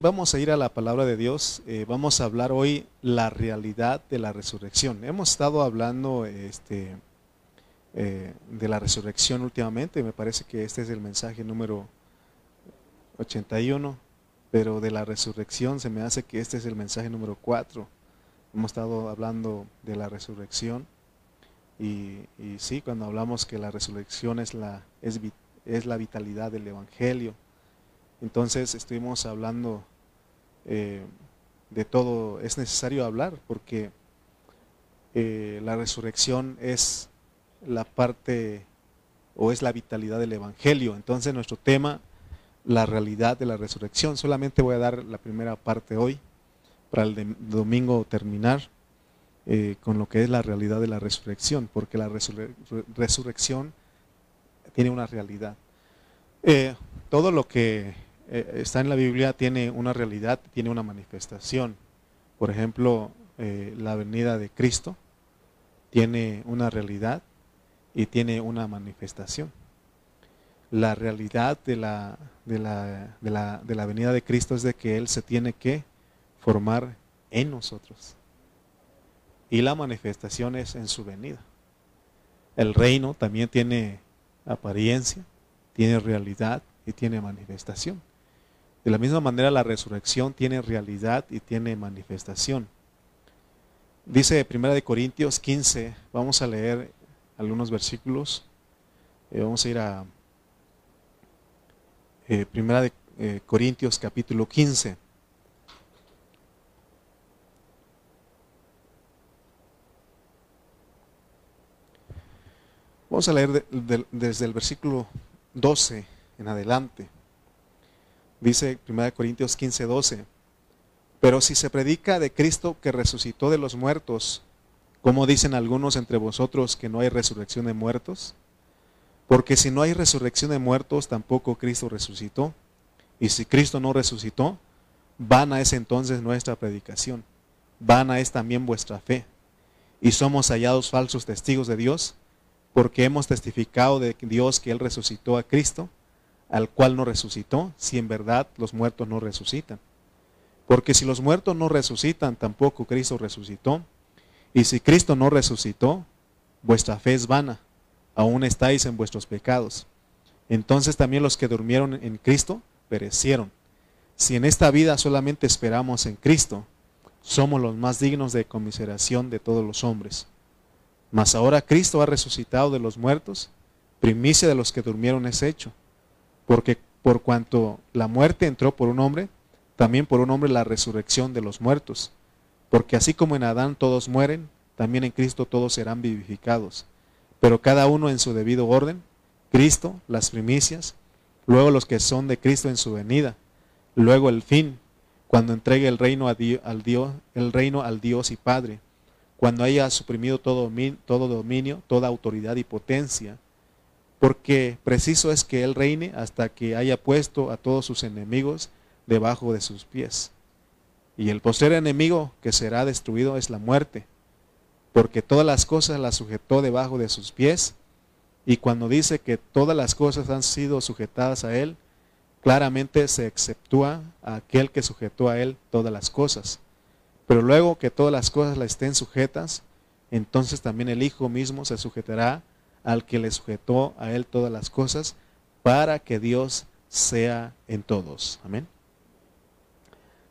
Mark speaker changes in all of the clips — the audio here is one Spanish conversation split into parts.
Speaker 1: Vamos a ir a la palabra de Dios. Eh, vamos a hablar hoy la realidad de la resurrección. Hemos estado hablando este, eh, de la resurrección últimamente. Me parece que este es el mensaje número 81, pero de la resurrección se me hace que este es el mensaje número 4. Hemos estado hablando de la resurrección y, sí, cuando hablamos que la resurrección es la, es la vitalidad del Evangelio entonces estuvimos hablando eh, de todo, es necesario hablar porque eh, la resurrección es la parte o es la vitalidad del Evangelio. Entonces nuestro tema, la realidad de la resurrección. Solamente voy a dar la primera parte hoy para el domingo terminar eh, con lo que es la realidad de la resurrección, porque la resurrección tiene una realidad. todo lo que eh, está en la Biblia tiene una realidad, tiene una manifestación. Por ejemplo, eh, la venida de Cristo tiene una realidad y tiene una manifestación. La realidad de la, de la, de la, de la venida de Cristo es de que Él se tiene que formar en nosotros. Y la manifestación es en su venida. El reino también tiene apariencia, tiene realidad y tiene manifestación. De la misma manera la resurrección tiene realidad y tiene manifestación. Dice Primera de Corintios 15, vamos a leer algunos versículos. Eh, vamos a ir a eh, Primera de eh, Corintios capítulo 15. Vamos a leer desde el versículo 12 en adelante. Dice 1 Corintios 15, 12. Pero si se predica de Cristo que resucitó de los muertos, ¿cómo dicen algunos entre vosotros que no hay resurrección de muertos? Porque si no hay resurrección de muertos, tampoco Cristo resucitó. Y si Cristo no resucitó, vana es entonces nuestra predicación, vana es también vuestra fe. Y somos hallados falsos testigos de Dios, porque hemos testificado de Dios que Él resucitó a Cristo, al cual no resucitó, si en verdad los muertos no resucitan. Porque si los muertos no resucitan, tampoco Cristo resucitó. Y si Cristo no resucitó, vuestra fe es vana, aún estáis en vuestros pecados. Entonces también los que durmieron en Cristo perecieron. Si en esta vida solamente esperamos en Cristo, somos los más dignos de conmiseración de todos los hombres. Mas ahora Cristo ha resucitado de los muertos, primicia de los que durmieron es hecho porque por cuanto la muerte entró por un hombre, también por un hombre la resurrección de los muertos. Porque así como en Adán todos mueren, también en Cristo todos serán vivificados. Pero cada uno en su debido orden, Cristo, las primicias, luego los que son de Cristo en su venida, luego el fin, cuando entregue el reino, al Dios, el reino al Dios y Padre, cuando haya suprimido todo dominio, toda autoridad y potencia, porque preciso es que Él reine hasta que haya puesto a todos sus enemigos debajo de sus pies. Y el poster enemigo que será destruido es la muerte, porque todas las cosas las sujetó debajo de sus pies, y cuando dice que todas las cosas han sido sujetadas a Él, claramente se exceptúa a aquel que sujetó a Él todas las cosas. Pero luego que todas las cosas le estén sujetas, entonces también el Hijo mismo se sujetará al que le sujetó a él todas las cosas, para que Dios sea en todos. Amén.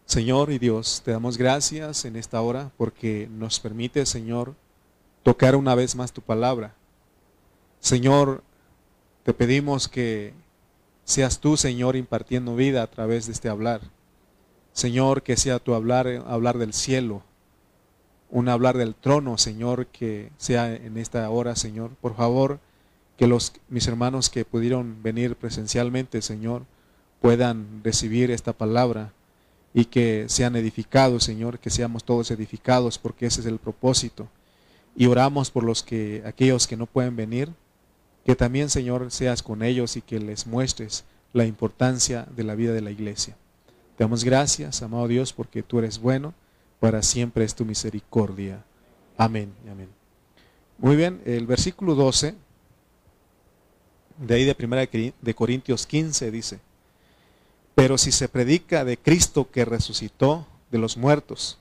Speaker 1: Señor y Dios, te damos gracias en esta hora porque nos permite, Señor, tocar una vez más tu palabra. Señor, te pedimos que seas tú, Señor, impartiendo vida a través de este hablar. Señor, que sea tu hablar, hablar del cielo, un hablar del trono, Señor, que sea en esta hora, Señor. Por favor, que los mis hermanos que pudieron venir presencialmente, Señor, puedan recibir esta palabra y que sean edificados, Señor, que seamos todos edificados, porque ese es el propósito. Y oramos por los que aquellos que no pueden venir, que también, Señor, seas con ellos y que les muestres la importancia de la vida de la iglesia. Te damos gracias, amado Dios, porque tú eres bueno para siempre es tu misericordia. Amén amén. Muy bien, el versículo 12, de ahí de primera de Corintios 15 dice, Pero si se predica de Cristo que resucitó de los muertos,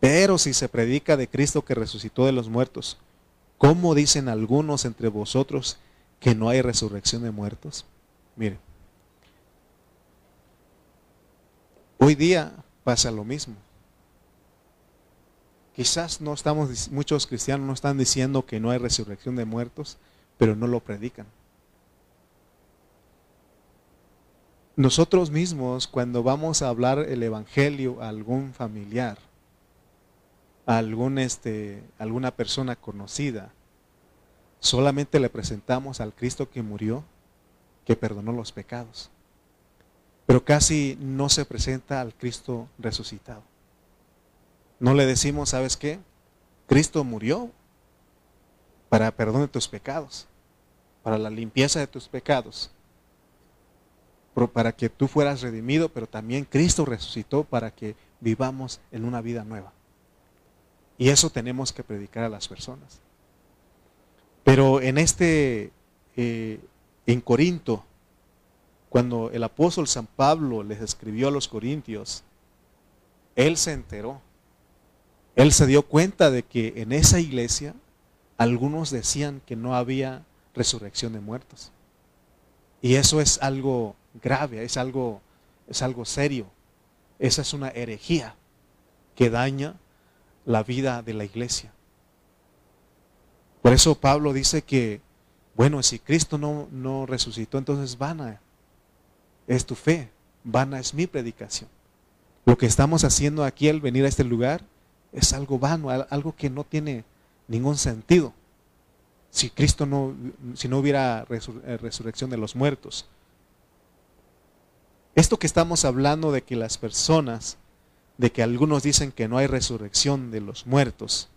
Speaker 1: pero si se predica de Cristo que resucitó de los muertos, ¿cómo dicen algunos entre vosotros que no hay resurrección de muertos? Mire, hoy día pasa lo mismo. Quizás no estamos, muchos cristianos no están diciendo que no hay resurrección de muertos, pero no lo predican. Nosotros mismos, cuando vamos a hablar el evangelio a algún familiar, a algún este, alguna persona conocida, solamente le presentamos al Cristo que murió, que perdonó los pecados. Pero casi no se presenta al Cristo resucitado. No le decimos, ¿sabes qué? Cristo murió para perdón de tus pecados, para la limpieza de tus pecados, para que tú fueras redimido, pero también Cristo resucitó para que vivamos en una vida nueva. Y eso tenemos que predicar a las personas. Pero en este, eh, en Corinto, cuando el apóstol San Pablo les escribió a los corintios, él se enteró él se dio cuenta de que en esa iglesia algunos decían que no había resurrección de muertos. Y eso es algo grave, es algo, es algo serio. Esa es una herejía que daña la vida de la iglesia. Por eso Pablo dice que, bueno, si Cristo no, no resucitó, entonces vana es tu fe, vana es mi predicación. Lo que estamos haciendo aquí al venir a este lugar es algo vano, algo que no tiene ningún sentido. Si Cristo no, si no hubiera eh, resurrección de los muertos. Esto que estamos hablando de que las personas, de que algunos dicen que no hay resurrección de los muertos,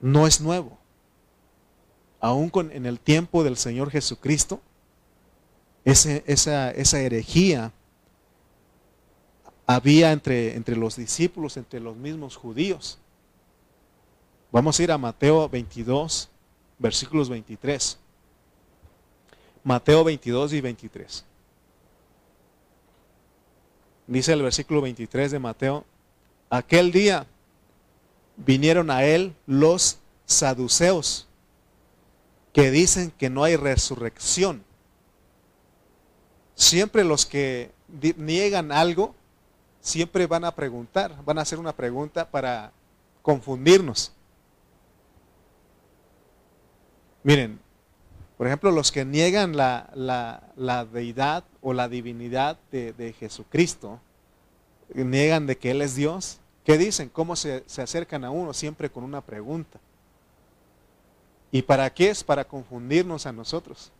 Speaker 1: no es nuevo. Aún con, en el tiempo del Señor Jesucristo, esa, esa herejía había entre, entre los discípulos, entre los mismos judíos. Vamos a ir a Mateo 22, versículos 23. Mateo 22 y 23. Dice el versículo 23 de Mateo, aquel día vinieron a él los saduceos, que dicen que no hay resurrección. Siempre los que niegan algo siempre van a preguntar, van a hacer una pregunta para confundirnos. Miren, por ejemplo, los que niegan la, deidad o la divinidad de, Jesucristo, niegan de que Él es Dios, ¿qué dicen? ¿Cómo se, se acercan a uno? Siempre con una pregunta. ¿Y para qué es? Para confundirnos a nosotros.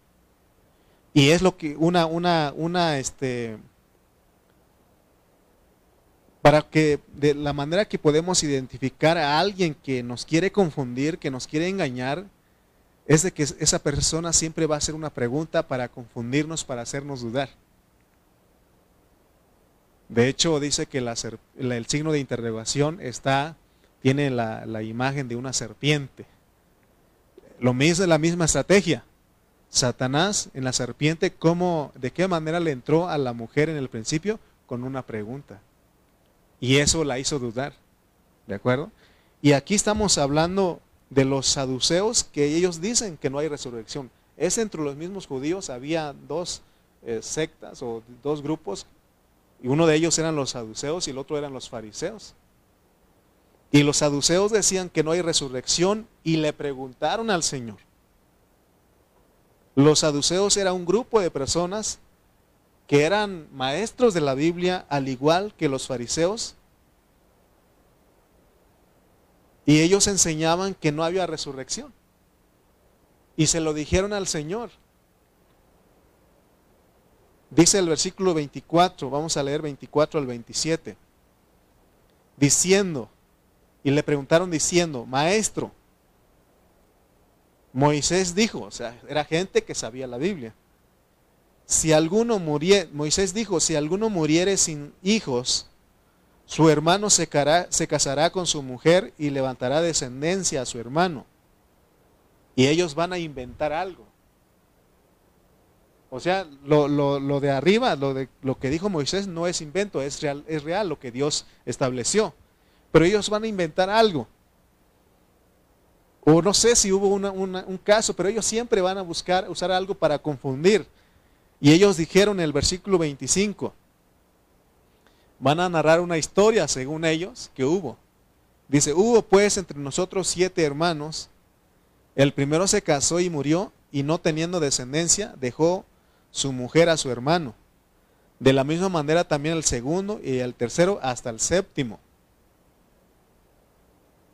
Speaker 1: Y es lo que una, una, una, este, para que de la manera que podemos identificar a alguien que nos quiere confundir, que nos quiere engañar, es de que esa persona siempre va a hacer una pregunta para confundirnos, para hacernos dudar. De hecho, dice que el signo de interrogación está, tiene la, la imagen de una serpiente. Lo mismo es la misma estrategia. Satanás en la serpiente, ¿cómo, ¿de qué manera le entró a la mujer en el principio? Con una pregunta. Y eso la hizo dudar. ¿De acuerdo? Y aquí estamos hablando de los saduceos que ellos dicen que no hay resurrección. Es entre los mismos judíos, había dos eh, sectas o dos grupos, y uno de ellos eran los saduceos y el otro eran los fariseos. Y los saduceos decían que no hay resurrección y le preguntaron al Señor. Los saduceos era un grupo de personas que eran maestros de la Biblia al igual que los fariseos. Y ellos enseñaban que no había resurrección. Y se lo dijeron al Señor. Dice el versículo 24, vamos a leer 24 al 27, diciendo, y le preguntaron diciendo, maestro, Moisés dijo, o sea, era gente que sabía la Biblia si alguno muriere, Moisés dijo, si alguno muriere sin hijos, su hermano se, casará con su mujer y levantará descendencia a su hermano. Y ellos van a inventar algo. O sea, lo, lo, de arriba, lo, de, lo que dijo Moisés no es invento, es real, es real lo que Dios estableció. Pero ellos van a inventar algo. O no sé si hubo un caso, pero ellos siempre van a buscar usar algo para confundir. Y ellos dijeron en el versículo 25, van a narrar una historia, según ellos, que hubo. Dice, hubo pues entre nosotros siete hermanos. El primero se casó y murió, y no teniendo descendencia, dejó su mujer a su hermano. De la misma manera también el segundo y el tercero hasta el séptimo.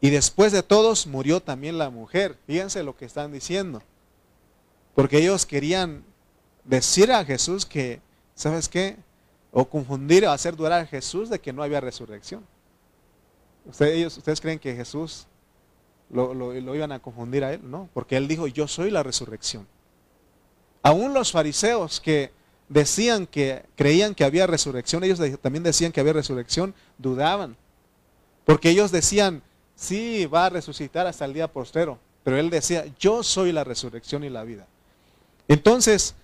Speaker 1: Y después de todos murió también la mujer. Fíjense lo que están diciendo. Porque ellos querían decir a Jesús que, ¿sabes qué? O confundir o hacer dudar a Jesús de que no había resurrección. ¿Ustedes, ¿ustedes creen que Jesús lo, lo, iban a confundir a él? No, porque él dijo, yo soy la resurrección. Aún los fariseos que decían que creían que había resurrección, ellos también decían que había resurrección, dudaban. Porque ellos decían, sí, va a resucitar hasta el día postrero. Pero él decía, yo soy la resurrección y la vida. Entonces,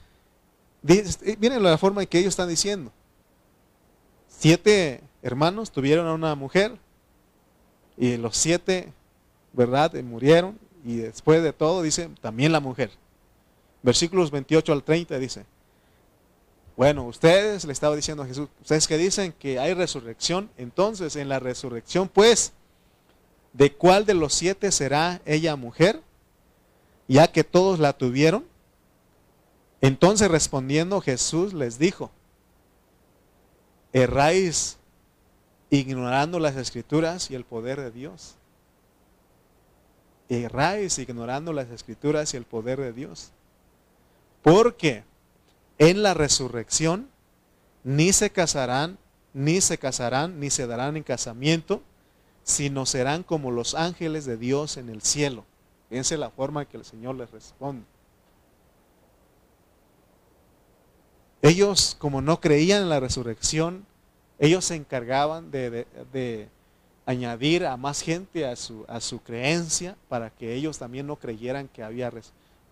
Speaker 1: miren la forma en que ellos están diciendo. Siete hermanos tuvieron a una mujer y los siete, ¿verdad? Murieron y después de todo dice también la mujer. Versículos 28 al 30 dice, bueno, ustedes le estaba diciendo a Jesús, ustedes que dicen que hay resurrección, entonces en la resurrección pues, ¿de cuál de los siete será ella mujer? Ya que todos la tuvieron. Entonces respondiendo Jesús les dijo, erráis ignorando las escrituras y el poder de Dios. Erráis ignorando las escrituras y el poder de Dios. Porque en la resurrección ni se casarán, ni se casarán, ni se darán en casamiento, sino serán como los ángeles de Dios en el cielo. Fíjense la forma que el Señor les responde. Ellos, como no creían en la resurrección, ellos se encargaban de, añadir a más gente a su, creencia para que ellos también no creyeran que había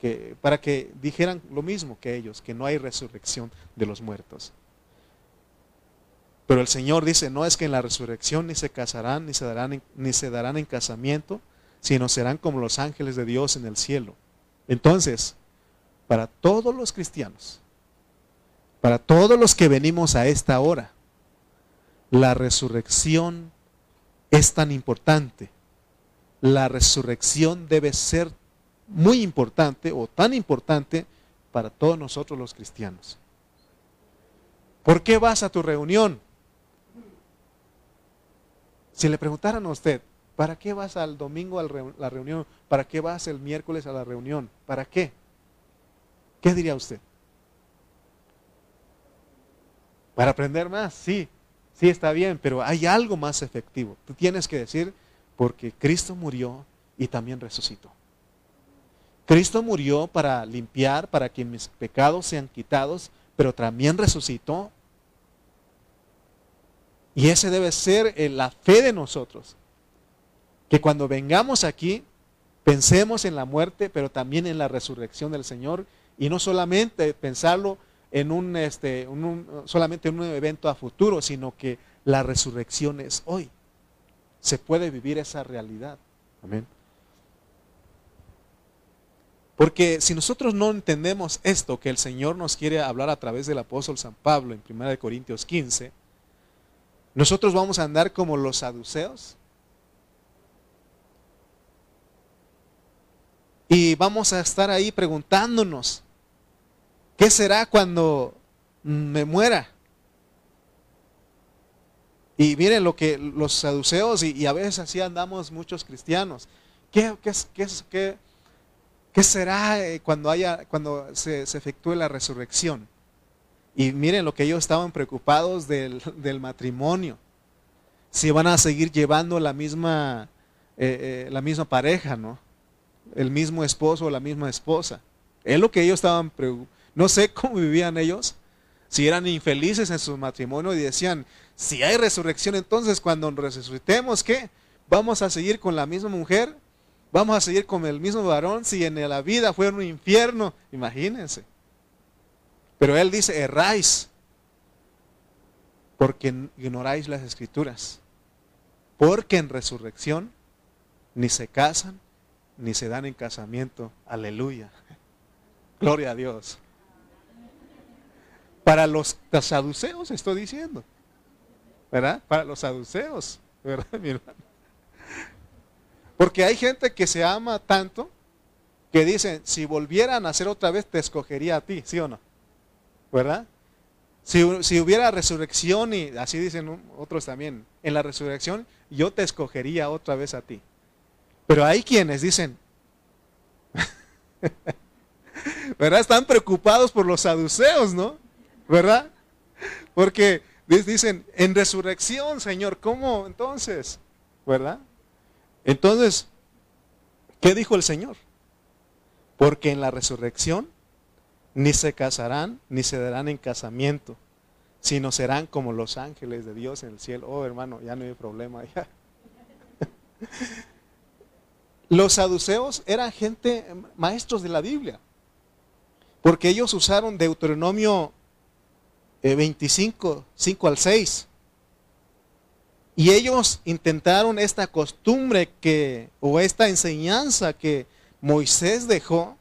Speaker 1: que, para que dijeran lo mismo que ellos, que no hay resurrección de los muertos. Pero el Señor dice, no es que en la resurrección ni se casarán, ni se darán ni se darán en casamiento, sino serán como los ángeles de Dios en el cielo. Entonces, para todos los cristianos, para todos los que venimos a esta hora, la resurrección es tan importante. La resurrección debe ser muy importante o tan importante para todos nosotros los cristianos. ¿Por qué vas a tu reunión? Si le preguntaran a usted, ¿para qué vas al domingo a la reunión? ¿Para qué vas el miércoles a la reunión? ¿Para qué? ¿Qué diría usted? Para aprender más, sí, sí está bien, pero hay algo más efectivo. Tú tienes que decir, porque Cristo murió y también resucitó. Cristo murió para limpiar, para que mis pecados sean quitados, pero también resucitó. Y ese debe ser eh, la fe de nosotros. Que cuando vengamos aquí, pensemos en la muerte, pero también en la resurrección del Señor. Y no solamente pensarlo en un, este, solamente en un evento a futuro, sino que la resurrección es hoy. Se puede vivir esa realidad. Amén. Porque si nosotros no entendemos esto que el Señor nos quiere hablar a través del apóstol San Pablo en 1 Corintios 15, nosotros vamos a andar como los saduceos. Y vamos a estar ahí preguntándonos, ¿Qué será cuando me muera? Y miren lo que los saduceos, y, a veces así andamos muchos cristianos. ¿Qué, qué, será eh, cuando, haya, cuando se, efectúe la resurrección? Y miren lo que ellos estaban preocupados del, matrimonio. Si van a seguir llevando la misma, eh, eh, la misma pareja, ¿no? El mismo esposo o la misma esposa. Es lo que ellos estaban preocupados no sé cómo vivían ellos, si eran infelices en su matrimonio y decían, si hay resurrección, entonces cuando resucitemos, ¿qué? ¿Vamos a seguir con la misma mujer? ¿Vamos a seguir con el mismo varón si en la vida fue un infierno? Imagínense. Pero él dice, erráis, porque ignoráis las escrituras. Porque en resurrección ni se casan, ni se dan en casamiento. Aleluya. Gloria a Dios. Para los saduceos estoy diciendo. ¿Verdad? Para los saduceos. ¿Verdad, mi hermano? Porque hay gente que se ama tanto que dicen, si volvieran a nacer otra vez, te escogería a ti, ¿sí o no? ¿Verdad? Si, si, hubiera resurrección, y así dicen otros también, en la resurrección yo te escogería otra vez a ti. Pero hay quienes dicen, ¿verdad? Están preocupados por los saduceos, ¿no? ¿Verdad? Porque dicen, en resurrección, Señor, ¿cómo entonces? ¿Verdad? Entonces, ¿qué dijo el Señor? Porque en la resurrección ni se casarán ni se darán en casamiento, sino serán como los ángeles de Dios en el cielo. Oh, hermano, ya no hay problema. Ya. Los saduceos eran gente, maestros de la Biblia, porque ellos usaron Deuteronomio 25, eh, 5 al 6. Y ellos intentaron esta costumbre que, o esta enseñanza que Moisés dejó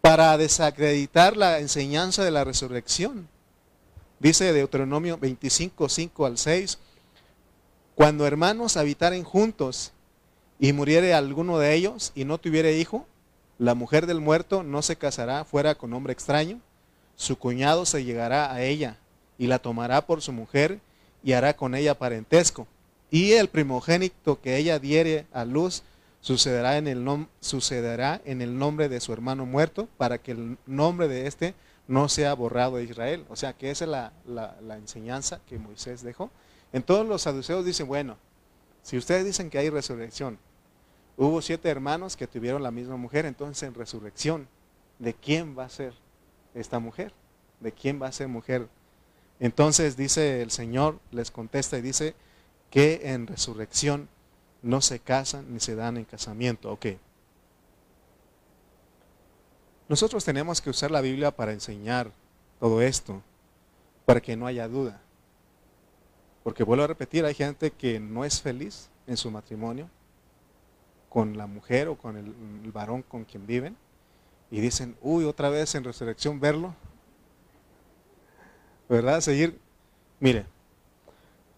Speaker 1: para desacreditar la enseñanza de la resurrección. Dice Deuteronomio 25, 5 al 6, cuando hermanos habitaren juntos y muriere alguno de ellos y no tuviere hijo, la mujer del muerto no se casará fuera con hombre extraño, su cuñado se llegará a ella y la tomará por su mujer y hará con ella parentesco. Y el primogénito que ella diere a luz sucederá en el, sucederá en el nombre de su hermano muerto para que el nombre de éste no sea borrado de Israel. O sea que esa es la, la enseñanza que Moisés dejó. En todos los saduceos dicen, bueno, si ustedes dicen que hay resurrección, hubo siete hermanos que tuvieron la misma mujer, entonces en resurrección, ¿de quién va a ser esta mujer? ¿De quién va a ser mujer? Entonces dice el Señor, les contesta y dice que en resurrección no se casan ni se dan en casamiento. Ok. Nosotros tenemos que usar la Biblia para enseñar todo esto, para que no haya duda. Porque vuelvo a repetir, hay gente que no es feliz en su matrimonio con la mujer o con el, varón con quien viven y dicen, uy, otra vez en resurrección verlo. ¿Verdad? Seguir. Mire,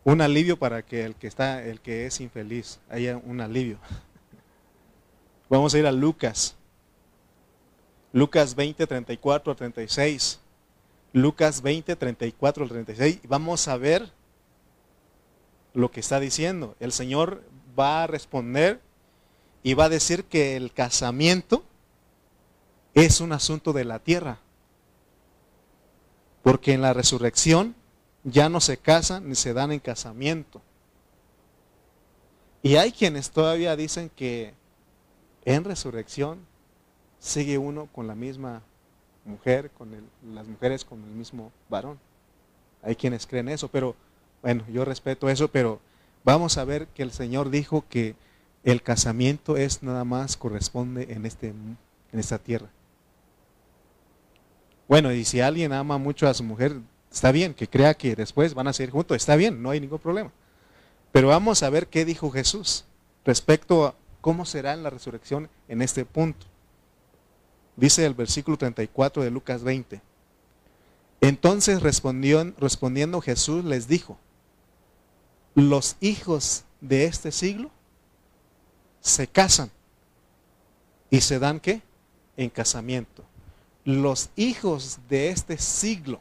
Speaker 1: un alivio para que el que está, el que es infeliz, haya un alivio. Vamos a ir a Lucas. Lucas 20, 34 a 36. Lucas 20, 34 al 36. Vamos a ver lo que está diciendo. El Señor va a responder y va a decir que el casamiento es un asunto de la tierra. Porque en la resurrección ya no se casan ni se dan en casamiento. Y hay quienes todavía dicen que en resurrección sigue uno con la misma mujer, con las mujeres con el mismo varón. Hay quienes creen eso, pero bueno, yo respeto eso, pero vamos a ver que el Señor dijo que el casamiento es nada más corresponde en, este, en esta tierra. Bueno, y si alguien ama mucho a su mujer, está bien, que crea que después van a seguir juntos, está bien, no hay ningún problema. Pero vamos a ver qué dijo Jesús respecto a cómo será en la resurrección en este punto. Dice el versículo 34 de Lucas 20. Entonces respondió, respondiendo Jesús les dijo, los hijos de este siglo se casan y se dan qué? En casamiento. Los hijos de este siglo.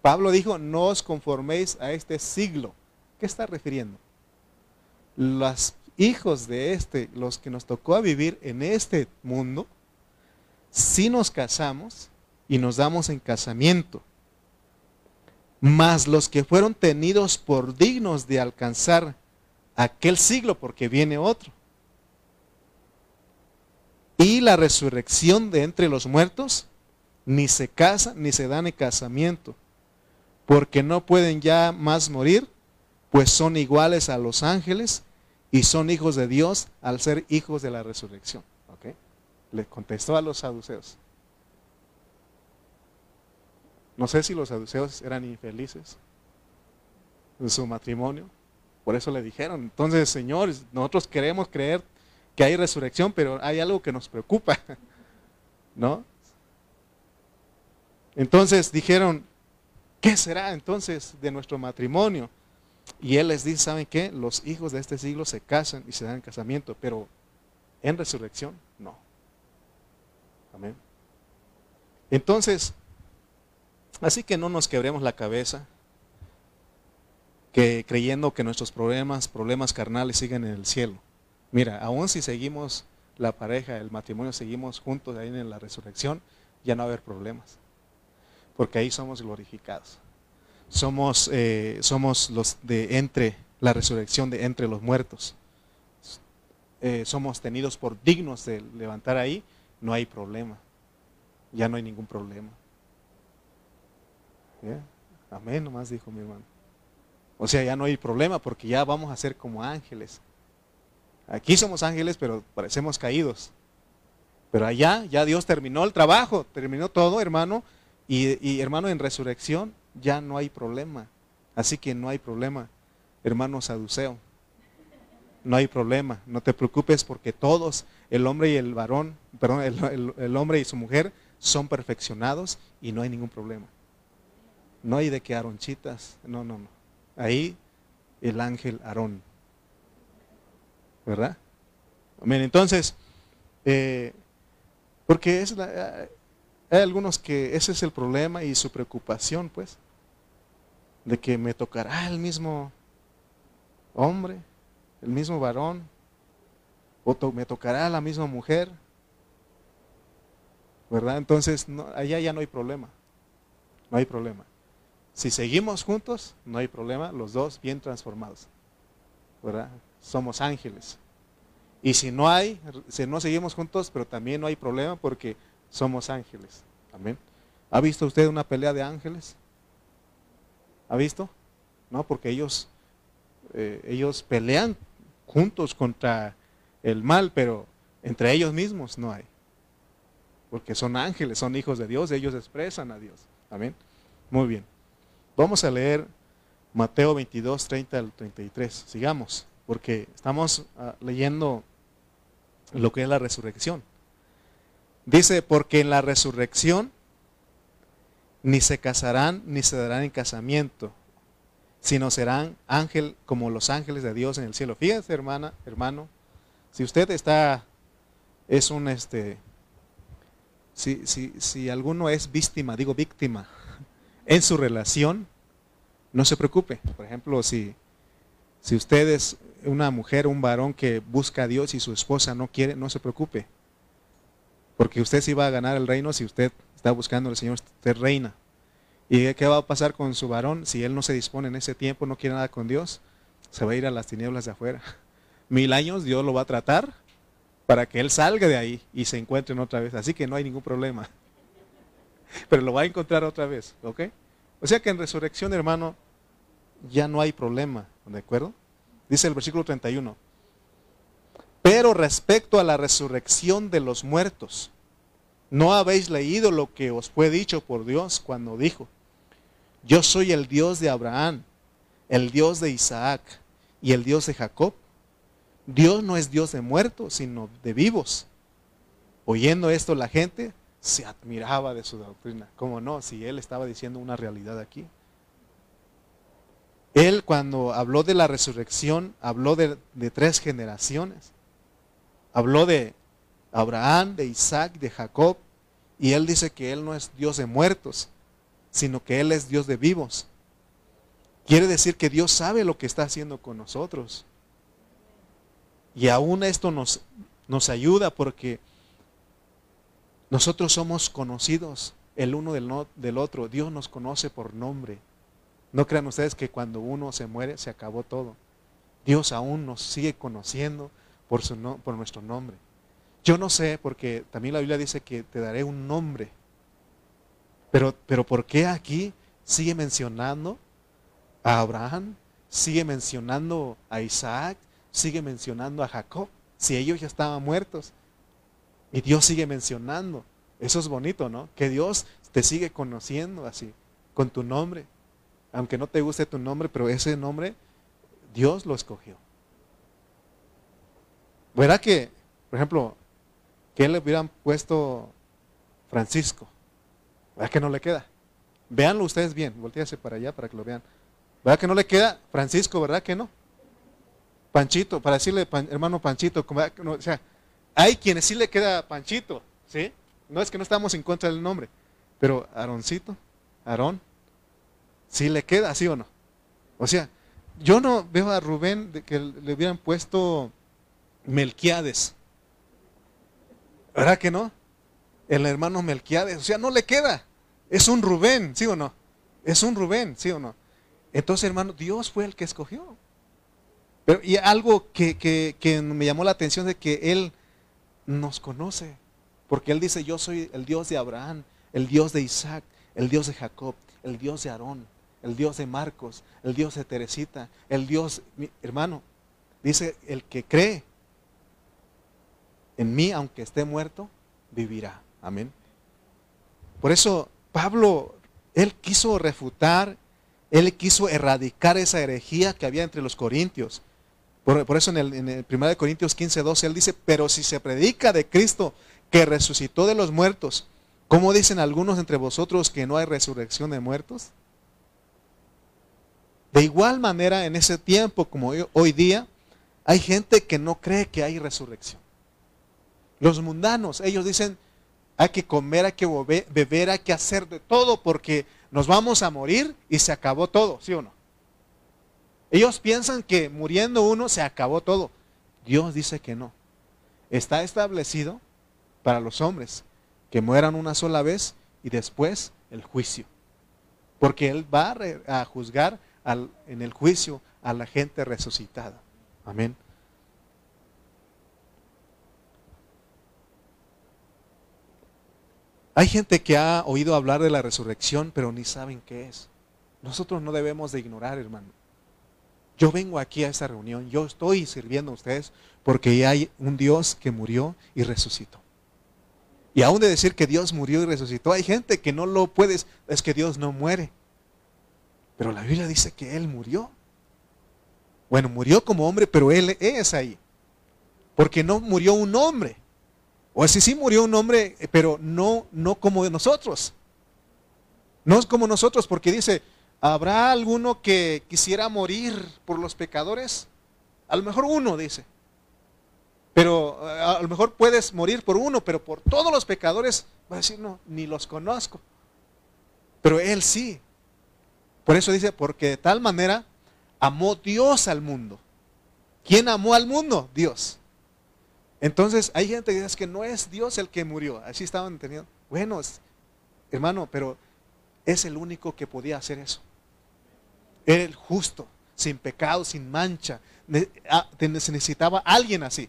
Speaker 1: Pablo dijo, no os conforméis a este siglo. ¿Qué está refiriendo? Los hijos de este, los que nos tocó a vivir en este mundo, si nos casamos y nos damos en casamiento mas los que fueron tenidos por dignos de alcanzar aquel siglo, porque viene otro. Y la resurrección de entre los muertos, ni se casan ni se dan en casamiento, porque no pueden ya más morir, pues son iguales a los ángeles y son hijos de Dios al ser hijos de la resurrección. Le contestó a los saduceos. No sé si los saduceos eran infelices en su matrimonio. Por eso le dijeron, entonces, señores, nosotros queremos creer que hay resurrección, pero hay algo que nos preocupa. ¿No? Entonces dijeron, ¿qué será entonces de nuestro matrimonio? Y él les dice, ¿saben qué? Los hijos de este siglo se casan y se dan casamiento, pero en resurrección, no. Amén. Entonces, así que no nos quebremos la cabeza, que creyendo que nuestros problemas, problemas carnales siguen en el cielo. Mira, aún si seguimos la pareja, el matrimonio, seguimos juntos ahí en la resurrección, ya no va a haber problemas. Porque ahí somos glorificados. Somos, eh, somos los de entre la resurrección de entre los muertos. Eh, somos tenidos por dignos de levantar ahí, no hay problema. Ya no hay ningún problema. Amén, nomás dijo mi hermano. O sea, ya no hay problema porque ya vamos a ser como ángeles. Aquí somos ángeles, pero parecemos caídos. Pero allá ya Dios terminó el trabajo, terminó todo, hermano. Y, hermano, en resurrección ya no hay problema. Así que no hay problema, hermano saduceo. No hay problema, no te preocupes porque todos, el hombre y el varón, perdón, el hombre y su mujer son perfeccionados y no hay ningún problema. No hay de que aronchitas, no, no, no. Ahí el ángel Aarón. ¿Verdad? Amén. Entonces, eh, porque es hay algunos que ese es el problema y su preocupación, pues, de que me tocará el mismo hombre, el mismo varón, o me tocará la misma mujer, ¿verdad? Entonces, allá ya no hay problema, no hay problema. Si seguimos juntos, no hay problema, los dos bien transformados, ¿verdad? Somos ángeles. Y si no hay, si no seguimos juntos, pero también no hay problema porque somos ángeles. Amén. ¿Ha visto usted una pelea de ángeles? ¿Ha visto? No, porque ellos, eh, ellos pelean juntos contra el mal, pero entre ellos mismos no hay. Porque son ángeles, son hijos de Dios, ellos expresan a Dios. Amén. Muy bien. Vamos a leer Mateo 22, 30 al 33. Sigamos porque estamos ah, leyendo lo que es la resurrección. Dice, porque en la resurrección ni se casarán ni se darán en casamiento, sino serán ángel como los ángeles de Dios en el cielo. Fíjense, hermana, hermano, si usted está, es un este, si, si, si alguno es víctima, digo víctima, en su relación, no se preocupe. Por ejemplo, si, si usted es una mujer, un varón que busca a Dios y su esposa no quiere, no se preocupe. Porque usted sí va a ganar el reino si usted está buscando al Señor, usted reina. ¿Y qué va a pasar con su varón si él no se dispone en ese tiempo, no quiere nada con Dios? Se va a ir a las tinieblas de afuera. Mil años Dios lo va a tratar para que él salga de ahí y se encuentren otra vez. Así que no hay ningún problema. Pero lo va a encontrar otra vez, ¿ok? O sea que en resurrección, hermano, ya no hay problema, ¿de acuerdo? Dice el versículo 31. Pero respecto a la resurrección de los muertos, ¿no habéis leído lo que os fue dicho por Dios cuando dijo, yo soy el Dios de Abraham, el Dios de Isaac y el Dios de Jacob? Dios no es Dios de muertos, sino de vivos. Oyendo esto la gente se admiraba de su doctrina. ¿Cómo no? Si él estaba diciendo una realidad aquí. Él cuando habló de la resurrección, habló de, tres generaciones. Habló de Abraham, de Isaac, de Jacob. Y él dice que él no es Dios de muertos, sino que él es Dios de vivos. Quiere decir que Dios sabe lo que está haciendo con nosotros. Y aún esto nos, nos ayuda porque nosotros somos conocidos el uno del, del otro. Dios nos conoce por nombre. No crean ustedes que cuando uno se muere se acabó todo. Dios aún nos sigue conociendo por, su por nuestro nombre. Yo no sé, porque también la Biblia dice que te daré un nombre. Pero, pero ¿por qué aquí sigue mencionando a Abraham? Sigue mencionando a Isaac, sigue mencionando a Jacob, si ellos ya estaban muertos. Y Dios sigue mencionando. Eso es bonito, ¿no? Que Dios te sigue conociendo así, con tu nombre. Aunque no te guste tu nombre, pero ese nombre Dios lo escogió. ¿Verdad que, por ejemplo, que le hubieran puesto Francisco? ¿Verdad que no le queda? Véanlo ustedes bien, voltease para allá para que lo vean. ¿Verdad que no le queda Francisco, verdad que no? Panchito, para decirle hermano Panchito, o sea, hay quienes sí le queda Panchito, ¿sí? No es que no estamos en contra del nombre, pero Aaroncito, Aarón, sí le queda, ¿sí o no? O sea, yo no veo a Rubén de que le hubieran puesto Melquiades. ¿Verdad que no? El hermano Melquiades, o sea, no le queda. Es un Rubén, ¿sí o no? Es un Rubén, ¿sí o no? Entonces, hermano, Dios fue el que escogió. Pero, y algo que, que me llamó la atención de que Él nos conoce. Porque Él dice, yo soy el Dios de Abraham, el Dios de Isaac, el Dios de Jacob, el Dios de Aarón, el Dios de Marcos, el Dios de Teresita, el Dios, mi hermano, dice, el que cree en mí, aunque esté muerto, vivirá. Amén. Por eso Pablo, él quiso refutar, él quiso erradicar esa herejía que había entre los corintios. Por, eso en el, en el 1 Corintios 15, 12, él dice, pero si se predica de Cristo que resucitó de los muertos, ¿cómo dicen algunos entre vosotros que no hay resurrección de muertos? De igual manera, en ese tiempo como hoy día, hay gente que no cree que hay resurrección. Los mundanos, ellos dicen, hay que comer, hay que beber, hay que hacer de todo porque nos vamos a morir y se acabó todo, ¿sí o no? Ellos piensan que muriendo uno se acabó todo. Dios dice que no. Está establecido para los hombres que mueran una sola vez y después el juicio. Porque Él va a juzgar en el juicio a la gente resucitada. Amén. Hay gente que ha oído hablar de la resurrección, pero ni saben qué es. Nosotros no debemos de ignorar, hermano. Yo vengo aquí a esta reunión, yo estoy sirviendo a ustedes porque hay un Dios que murió y resucitó. Y aún de decir que Dios murió y resucitó, hay gente que no lo puede, es que Dios no muere. Pero la Biblia dice que Él murió. Bueno, murió como hombre, pero Él es ahí. Porque no murió un hombre. O si sí murió un hombre, pero no, no como nosotros. No es como nosotros, porque dice, ¿habrá alguno que quisiera morir por los pecadores? A lo mejor uno, dice. Pero eh, a lo mejor puedes morir por uno, pero por todos los pecadores, va a decir, no, ni los conozco. Pero él sí. Por eso dice, porque de tal manera amó Dios al mundo. ¿Quién amó al mundo? Dios. Entonces hay gente que dice que no es Dios el que murió. Así estaban entendiendo. Bueno, hermano, pero es el único que podía hacer eso. Era el justo, sin pecado, sin mancha. Se necesitaba alguien así.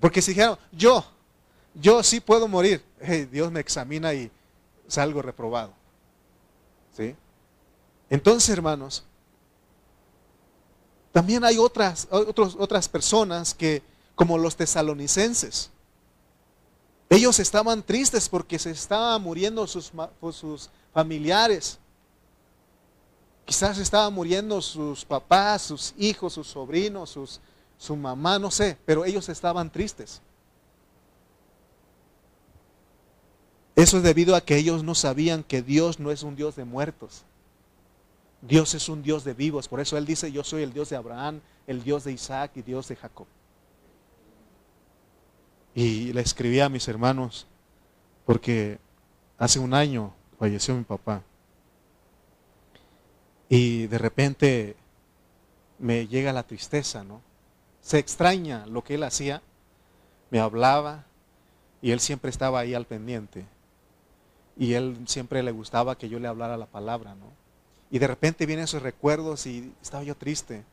Speaker 1: Porque si dijeron, yo, yo sí puedo morir, Dios me examina y salgo reprobado. ¿Sí? Entonces, hermanos, también hay otras, otras personas que, como los tesalonicenses, ellos estaban tristes porque se estaban muriendo sus, sus familiares. Quizás estaban muriendo sus papás, sus hijos, sus sobrinos, sus, su mamá, no sé, pero ellos estaban tristes. Eso es debido a que ellos no sabían que Dios no es un Dios de muertos. Dios es un Dios de vivos. Por eso Él dice, yo soy el Dios de Abraham, el Dios de Isaac y Dios de Jacob. Y le escribí a mis hermanos, porque hace un año falleció mi papá. Y de repente me llega la tristeza, ¿no? se extraña lo que él hacía, me hablaba y él siempre estaba ahí al pendiente. Y él siempre le gustaba que yo le hablara la palabra, ¿no? Y de repente vienen esos recuerdos y estaba yo triste.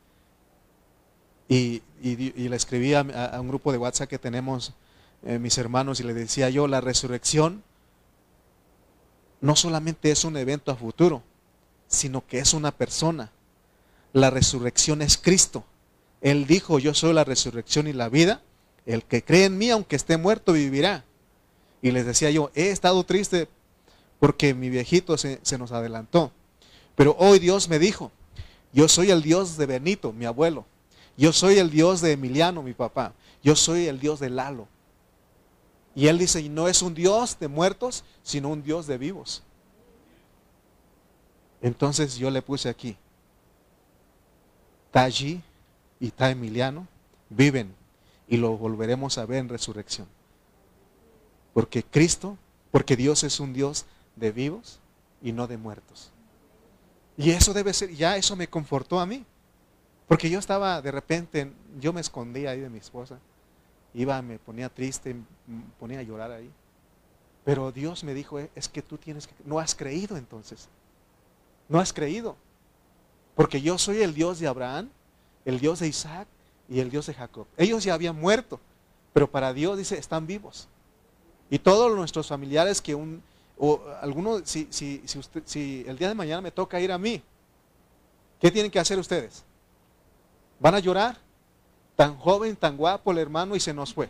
Speaker 1: Y, le escribí a, un grupo de WhatsApp que tenemos eh, mis hermanos y le decía yo, la resurrección no solamente es un evento a futuro, sino que es una persona. La resurrección es Cristo. Él dijo, yo soy la resurrección y la vida. El que cree en mí, aunque esté muerto, vivirá. Y les decía yo, he estado triste porque mi viejito se, se nos adelantó. Pero hoy Dios me dijo, yo soy el Dios de Benito, mi abuelo. Yo soy el Dios de Emiliano, mi papá. Yo soy el Dios de Lalo. Y él dice, no es un Dios de muertos, sino un Dios de vivos. Entonces yo le puse aquí, está allí y está Emiliano, viven y lo volveremos a ver en resurrección. Porque Cristo, porque Dios es un Dios de vivos y no de muertos. Y eso debe ser, ya eso me confortó a mí. Porque yo estaba de repente, yo me escondía ahí de mi esposa. Iba, me ponía triste, me ponía a llorar ahí. Pero Dios me dijo, es que tú tienes que, no has creído entonces. No has creído. Porque yo soy el Dios de Abraham, el Dios de Isaac y el Dios de Jacob. Ellos ya habían muerto, pero para Dios dice, están vivos. Y todos nuestros familiares que un, o alguno, si, si, si, usted, si el día de mañana me toca ir a mí, ¿qué tienen que hacer ustedes? ¿Van a llorar? Tan joven, tan guapo el hermano y se nos fue.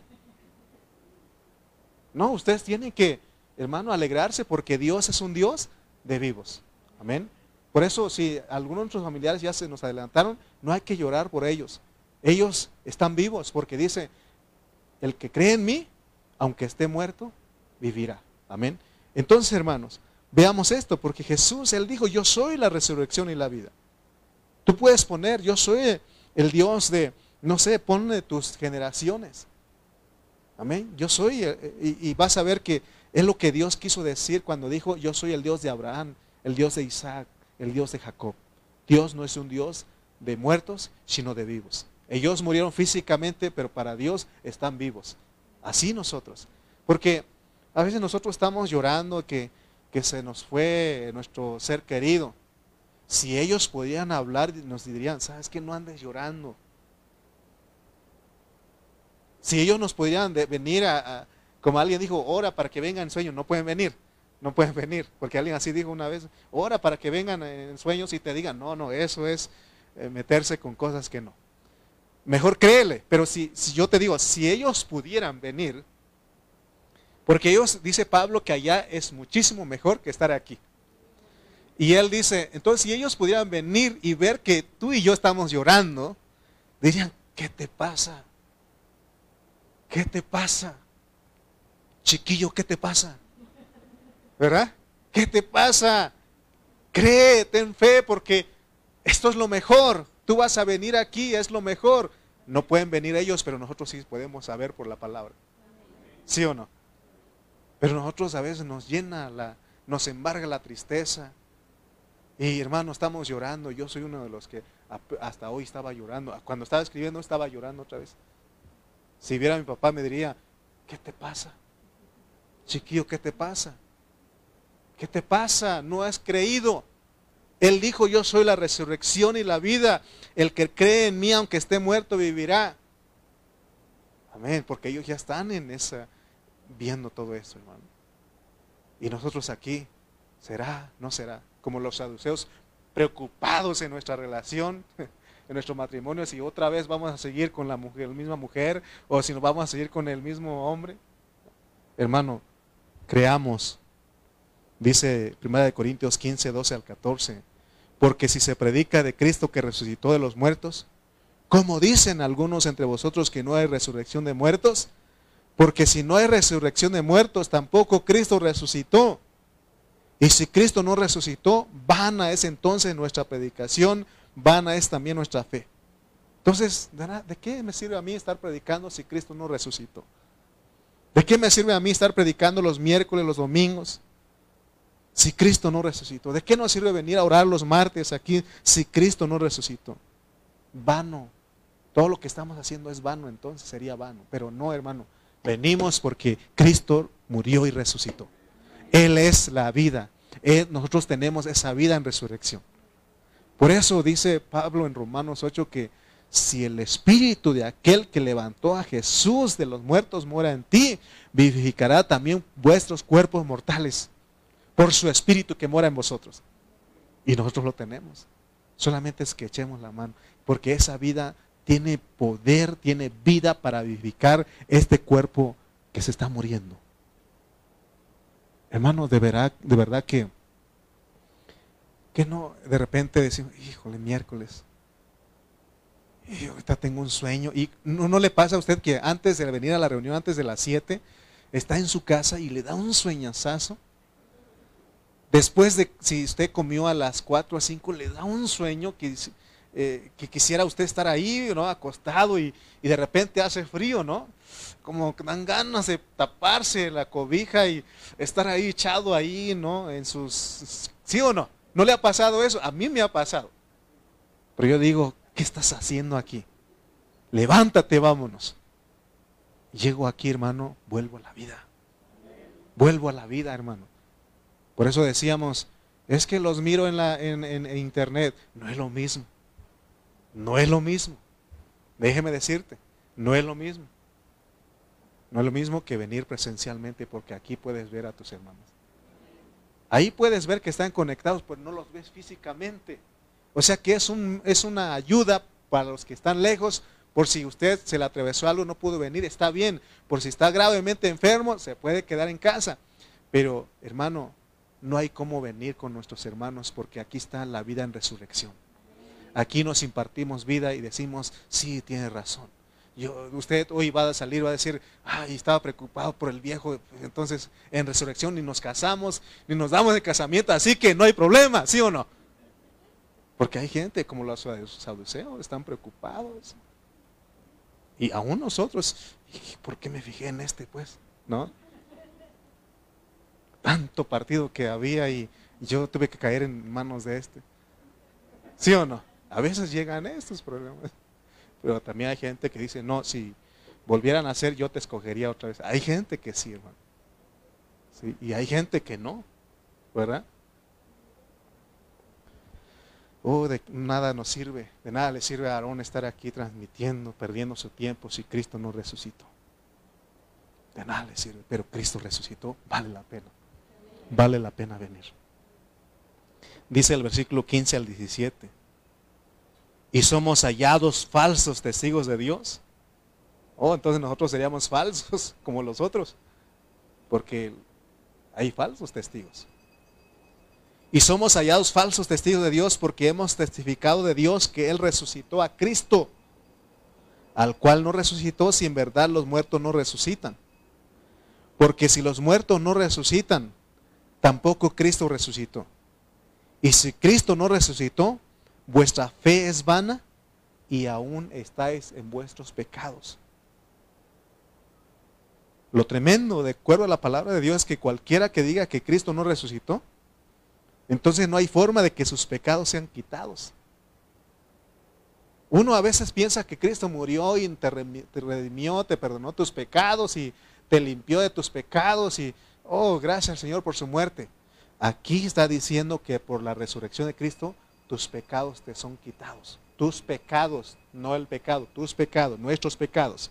Speaker 1: No, ustedes tienen que, hermano, alegrarse porque Dios es un Dios de vivos. Amén. Por eso, si algunos de nuestros familiares ya se nos adelantaron, no hay que llorar por ellos. Ellos están vivos porque dice, el que cree en mí, aunque esté muerto, vivirá. Amén. Entonces, hermanos, veamos esto, porque Jesús, Él dijo, yo soy la resurrección y la vida. Tú puedes poner, yo soy el Dios de, no sé, ponle tus generaciones. Amén. Yo soy, eh, y, y, vas a ver que es lo que Dios quiso decir cuando dijo, yo soy el Dios de Abraham, el Dios de Isaac, el Dios de Jacob. Dios no es un Dios de muertos, sino de vivos. Ellos murieron físicamente, pero para Dios están vivos. Así nosotros. Porque a veces nosotros estamos llorando que, que se nos fue nuestro ser querido. Si ellos pudieran hablar, nos dirían, ¿sabes que No andes llorando. Si ellos nos pudieran venir a, como alguien dijo, ora para que vengan en sueños, no pueden venir, no pueden venir, porque alguien así dijo una vez, ora para que vengan en sueños y te digan, no, no, eso es eh, meterse con cosas que no. Mejor créele, pero si, si yo te digo, si ellos pudieran venir, porque ellos, dice Pablo, que allá es muchísimo mejor que estar aquí. Y él dice, entonces si ellos pudieran venir y ver que tú y yo estamos llorando, dirían, ¿qué te pasa? ¿Qué te pasa? Chiquillo, ¿qué te pasa? ¿Verdad? ¿Qué te pasa? Cree, ten fe, porque esto es lo mejor. Tú vas a venir aquí, es lo mejor. No pueden venir ellos, pero nosotros sí podemos saber por la palabra. ¿Sí o no? Pero nosotros a veces nos llena la, nos embarga la tristeza. Y hermano, estamos llorando. Yo soy uno de los que hasta hoy estaba llorando. Cuando estaba escribiendo estaba llorando otra vez. Si viera a mi papá me diría, ¿qué te pasa? Chiquillo, ¿qué te pasa? ¿Qué te pasa? No has creído. Él dijo, yo soy la resurrección y la vida. El que cree en mí, aunque esté muerto, vivirá. Amén, porque ellos ya están en esa, viendo todo esto, hermano. Y nosotros aquí, ¿será? ¿No será? Como los saduceos, preocupados en nuestra relación, en nuestro matrimonio, si otra vez vamos a seguir con la, mujer, la misma mujer o si nos vamos a seguir con el mismo hombre. Hermano, creamos, dice 1 Corintios 15, 12 al 14, porque si se predica de Cristo que resucitó de los muertos, como dicen algunos entre vosotros que no hay resurrección de muertos, porque si no hay resurrección de muertos, tampoco Cristo resucitó. Y si Cristo no resucitó, vana es entonces nuestra predicación, vana es también nuestra fe. Entonces, ¿de qué me sirve a mí estar predicando si Cristo no resucitó? ¿De qué me sirve a mí estar predicando los miércoles, los domingos, si Cristo no resucitó? ¿De qué nos sirve venir a orar los martes aquí si Cristo no resucitó? Vano. Todo lo que estamos haciendo es vano, entonces sería vano. Pero no, hermano. Venimos porque Cristo murió y resucitó. Él es la vida. nosotros tenemos esa vida en resurrección. Por eso dice Pablo en Romanos 8 que si el espíritu de aquel que levantó a Jesús de los muertos mora en ti, vivificará también vuestros cuerpos mortales por su espíritu que mora en vosotros. Y nosotros lo tenemos. Solamente es que echemos la mano, porque esa vida tiene poder, tiene vida para vivificar este cuerpo que se está muriendo. Hermano, de verdad, de verdad que, que no, de repente decimos, híjole, miércoles. Y ahorita tengo un sueño. Y no, no le pasa a usted que antes de venir a la reunión, antes de las 7, está en su casa y le da un sueñazazo. Después de, si usted comió a las 4 o 5, le da un sueño que, eh, que quisiera usted estar ahí, ¿no? Acostado y, de repente hace frío, ¿no? Como que dan ganas de taparse la cobija y estar ahí echado ahí, ¿no? En sus... ¿Sí o no? ¿No le ha pasado eso? A mí me ha pasado. Pero yo digo, ¿qué estás haciendo aquí? Levántate, vámonos. Llego aquí, hermano, vuelvo a la vida. Vuelvo a la vida, hermano. Por eso decíamos, es que los miro en, la, en, internet. No es lo mismo. No es lo mismo. Déjeme decirte, no es lo mismo. No es lo mismo que venir presencialmente porque aquí puedes ver a tus hermanos. Ahí puedes ver que están conectados, pero no los ves físicamente. O sea que es, un, es una ayuda para los que están lejos. Por si usted se le atravesó algo, no pudo venir, está bien. Por si está gravemente enfermo, se puede quedar en casa. Pero, hermano, no hay cómo venir con nuestros hermanos porque aquí está la vida en resurrección. Aquí nos impartimos vida y decimos, sí, tiene razón. Yo, usted hoy va a salir, va a decir, ay, estaba preocupado por el viejo. Entonces, en resurrección ni nos casamos, ni nos damos de casamiento, así que no hay problema, ¿sí o no? Porque hay gente como los saduceos, están preocupados. Y aún nosotros, ¿por qué me fijé en este pues? ¿No? tanto partido que había y yo tuve que caer en manos de este. ¿Sí o no? A veces llegan estos problemas. Pero también hay gente que dice, no, si volvieran a ser, yo te escogería otra vez. Hay gente que sí, hermano. Y hay gente que no, ¿verdad? Oh, de nada nos sirve, de nada le sirve a Aarón estar aquí transmitiendo, perdiendo su tiempo si Cristo no resucitó. De nada le sirve, pero Cristo resucitó, vale la pena vale la pena venir. Dice el versículo 15 al 17. Y somos hallados falsos testigos de Dios. Oh, entonces nosotros seríamos falsos como los otros. Porque hay falsos testigos. Y somos hallados falsos testigos de Dios porque hemos testificado de Dios que Él resucitó a Cristo, al cual no resucitó si en verdad los muertos no resucitan. Porque si los muertos no resucitan, tampoco Cristo resucitó. Y si Cristo no resucitó, vuestra fe es vana y aún estáis en vuestros pecados. Lo tremendo, de acuerdo a la palabra de Dios, es que cualquiera que diga que Cristo no resucitó, entonces no hay forma de que sus pecados sean quitados. Uno a veces piensa que Cristo murió y te redimió, te perdonó tus pecados y te limpió de tus pecados y Oh, gracias Señor por su muerte. Aquí está diciendo que por la resurrección de Cristo tus pecados te son quitados. Tus pecados, no el pecado, tus pecados, nuestros pecados.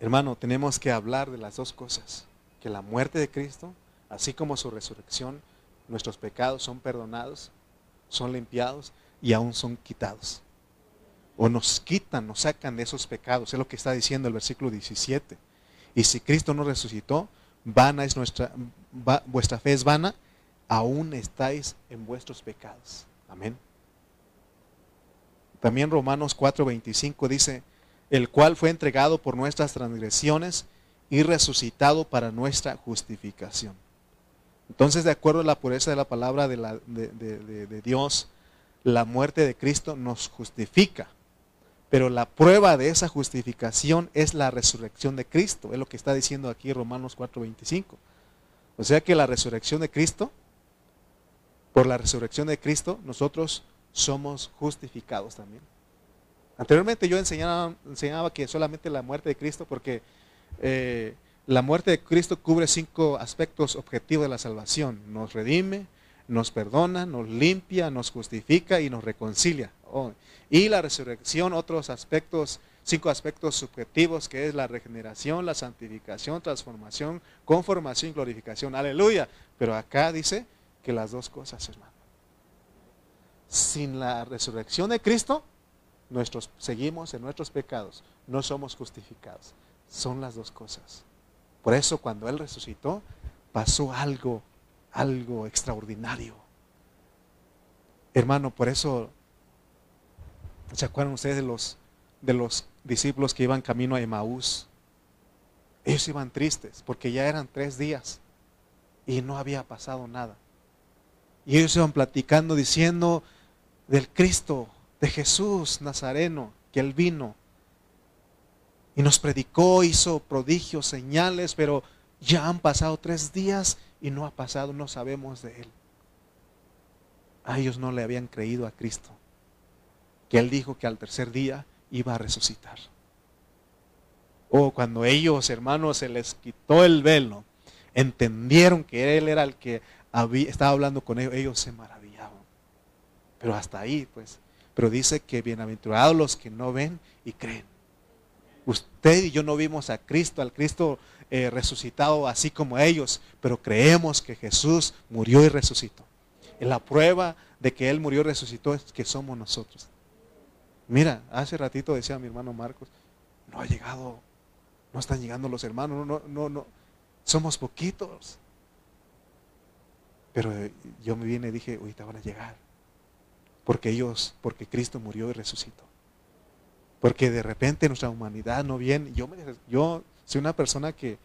Speaker 1: Hermano, tenemos que hablar de las dos cosas. Que la muerte de Cristo, así como su resurrección, nuestros pecados son perdonados, son limpiados y aún son quitados o nos quitan, nos sacan de esos pecados. Es lo que está diciendo el versículo 17. Y si Cristo no resucitó, vana es nuestra, vuestra fe es vana, aún estáis en vuestros pecados. Amén. También Romanos 4:25 dice, el cual fue entregado por nuestras transgresiones y resucitado para nuestra justificación. Entonces, de acuerdo a la pureza de la palabra de, la, de Dios, la muerte de Cristo nos justifica pero la prueba de esa justificación es la resurrección de Cristo. Es lo que está diciendo aquí Romanos 4:25. O sea que la resurrección de Cristo, por la resurrección de Cristo, nosotros somos justificados también. Anteriormente yo enseñaba, que solamente la muerte de Cristo, porque eh, la muerte de Cristo cubre cinco aspectos objetivos de la salvación. Nos redime, nos perdona, nos limpia, nos justifica y nos reconcilia. Oh, y la resurrección, otros aspectos, cinco aspectos subjetivos, que es la regeneración, la santificación, transformación, conformación y glorificación. Aleluya. Pero acá dice que las dos cosas, hermano. Sin la resurrección de Cristo, nuestros, seguimos en nuestros pecados, no somos justificados. son las dos cosas. Por eso cuando Él resucitó, pasó algo, algo extraordinario. Hermano, por eso, ¿se acuerdan ustedes de los, de los discípulos que iban camino a Emaús? Ellos iban tristes porque ya eran tres días y no había pasado nada. Y ellos iban platicando diciendo del Cristo, de Jesús Nazareno, que Él vino y nos predicó, hizo prodigios, señales, pero ya han pasado tres días y no ha pasado, no sabemos de Él. A ellos no le habían creído a Cristo, que Él dijo que al tercer día iba a resucitar. O oh, cuando ellos, hermanos, se les quitó el velo, entendieron que Él era el que estaba hablando con ellos, ellos se maravillaban. Pero hasta ahí, pues. Pero dice que bienaventurados los que no ven y creen. Usted y yo no vimos a Cristo, al Cristo eh, resucitado así como ellos, pero creemos que Jesús murió y resucitó. La prueba de que Él murió y resucitó es que somos nosotros. Mira, hace ratito decía mi hermano Marcos, no ha llegado, no están llegando los hermanos, no, no, no, somos poquitos. Pero yo me vine y dije, ahorita van a llegar. Porque ellos, porque Cristo murió y resucitó. Porque de repente nuestra humanidad no viene. Yo, yo soy una persona que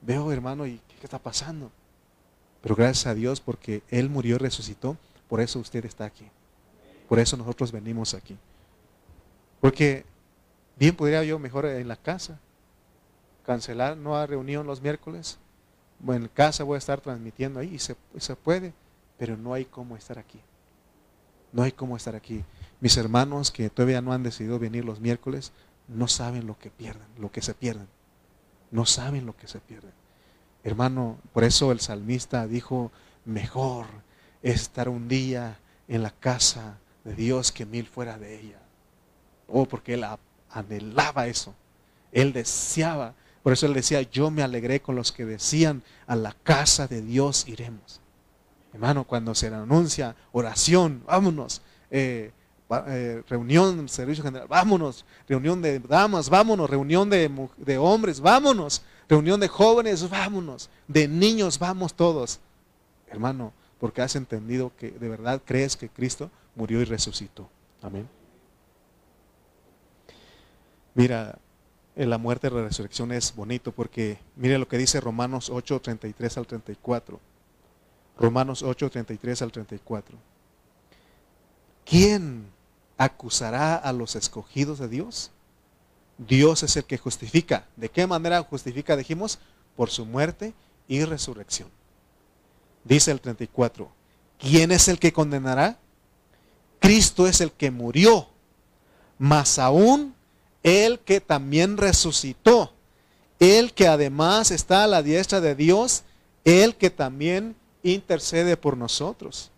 Speaker 1: veo, hermano, y ¿qué está pasando? Pero gracias a Dios porque Él murió y resucitó, por eso usted está aquí. Por eso nosotros venimos aquí. Porque bien podría yo mejor en la casa cancelar, no a reunión los miércoles. En casa voy a estar transmitiendo ahí y se, se puede, pero no hay cómo estar aquí. No hay cómo estar aquí. Mis hermanos que todavía no han decidido venir los miércoles, no saben lo que pierden, lo que se pierden. No saben lo que se pierden. Hermano, por eso el salmista dijo, mejor estar un día en la casa de Dios que mil fuera de ella. Oh, porque él anhelaba eso. Él deseaba. Por eso él decía, yo me alegré con los que decían, a la casa de Dios iremos. Hermano, cuando se anuncia oración, vámonos. Eh, eh, reunión, servicio general, vámonos, reunión de damas, vámonos, reunión de, de hombres, vámonos, reunión de jóvenes, vámonos, de niños, vamos todos. Hermano, porque has entendido que de verdad crees que Cristo murió y resucitó. Amén. Mira, en la muerte y la resurrección es bonito porque mire lo que dice Romanos 8, 33 al 34. Romanos 8, 33 al 34. ¿Quién acusará a los escogidos de Dios? Dios es el que justifica. ¿De qué manera justifica? Dijimos, por su muerte y resurrección. Dice el 34, ¿quién es el que condenará? Cristo es el que murió, más aún el que también resucitó, el que además está a la diestra de Dios, el que también intercede por nosotros.